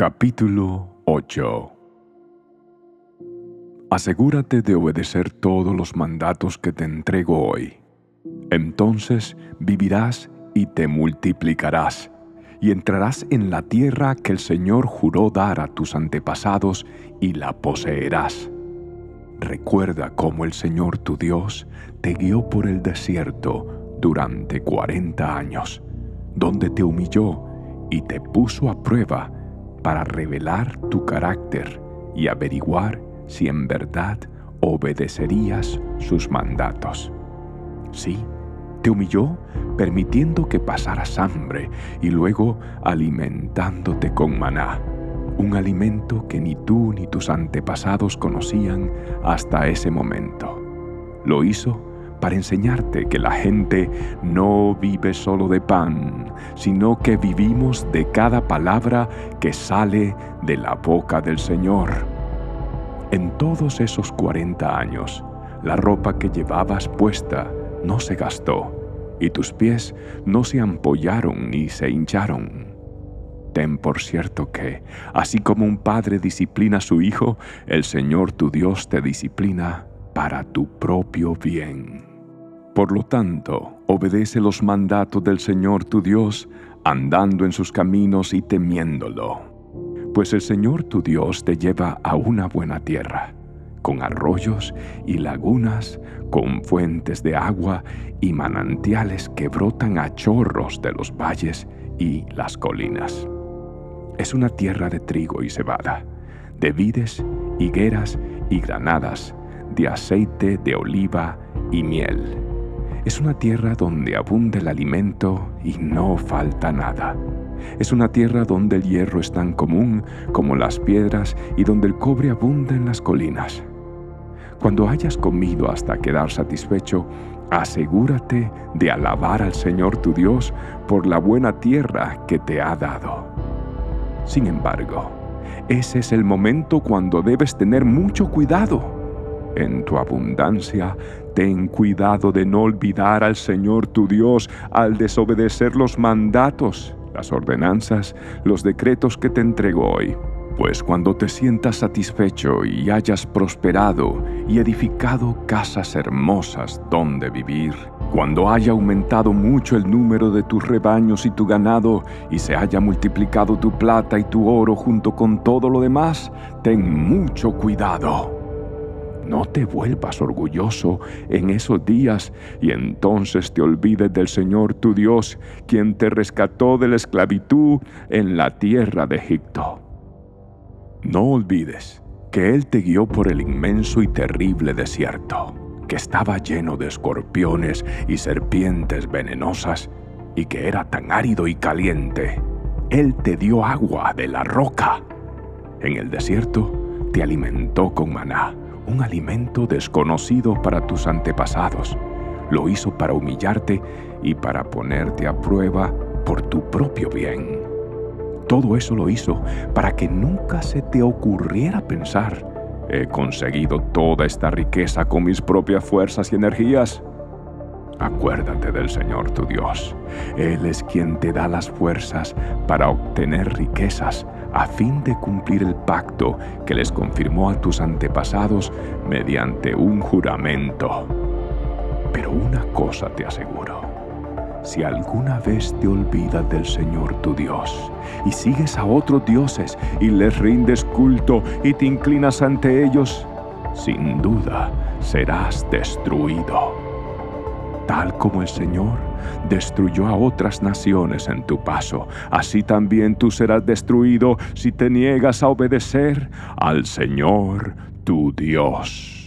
Capítulo 8 Asegúrate de obedecer todos los mandatos que te entrego hoy. Entonces vivirás y te multiplicarás, y entrarás en la tierra que el Señor juró dar a tus antepasados y la poseerás. Recuerda cómo el Señor tu Dios te guió por el desierto durante cuarenta años, donde te humilló y te puso a prueba para revelar tu carácter y averiguar si en verdad obedecerías sus mandatos. Sí, te humilló permitiendo que pasaras hambre y luego alimentándote con maná, un alimento que ni tú ni tus antepasados conocían hasta ese momento. Lo hizo para enseñarte que la gente no vive solo de pan, sino que vivimos de cada palabra que sale de la boca del Señor. En todos esos 40 años, la ropa que llevabas puesta no se gastó, y tus pies no se ampollaron ni se hincharon. Ten por cierto que, así como un padre disciplina a su hijo, el Señor tu Dios te disciplina para tu propio bien. Por lo tanto, obedece los mandatos del Señor tu Dios, andando en sus caminos y temiéndolo. Pues el Señor tu Dios te lleva a una buena tierra, con arroyos y lagunas, con fuentes de agua y manantiales que brotan a chorros de los valles y las colinas. Es una tierra de trigo y cebada, de vides, higueras y granadas, de aceite de oliva y miel es una tierra donde abunda el alimento y no falta nada. Es una tierra donde el hierro es tan común como las piedras y donde el cobre abunda en las colinas. Cuando hayas comido hasta quedar satisfecho, asegúrate de alabar al Señor tu Dios por la buena tierra que te ha dado. Sin embargo, ese es el momento cuando debes tener mucho cuidado en tu abundancia, ten cuidado de no olvidar al Señor tu Dios al desobedecer los mandatos, las ordenanzas, los decretos que te entrego hoy. Pues cuando te sientas satisfecho y hayas prosperado y edificado casas hermosas donde vivir, cuando haya aumentado mucho el número de tus rebaños y tu ganado, y se haya multiplicado tu plata y tu oro junto con todo lo demás, ten mucho cuidado no te vuelvas orgulloso en esos días y entonces te olvides del Señor tu Dios, quien te rescató de la esclavitud en la tierra de Egipto. No olvides que Él te guió por el inmenso y terrible desierto, que estaba lleno de escorpiones y serpientes venenosas, y que era tan árido y caliente. Él te dio agua de la roca. En el desierto te alimentó con maná un alimento desconocido para tus antepasados. Lo hizo para humillarte y para ponerte a prueba por tu propio bien. Todo eso lo hizo para que nunca se te ocurriera pensar, he conseguido toda esta riqueza con mis propias fuerzas y energías. Acuérdate del Señor tu Dios. Él es quien te da las fuerzas para obtener riquezas a fin de cumplir el pacto que les confirmó a tus antepasados mediante un juramento. Pero una cosa te aseguro. Si alguna vez te olvidas del Señor tu Dios y sigues a otros dioses y les rindes culto y te inclinas ante ellos, sin duda serás destruido tal como el Señor destruyó a otras naciones en tu paso, así también tú serás destruido si te niegas a obedecer al Señor tu Dios.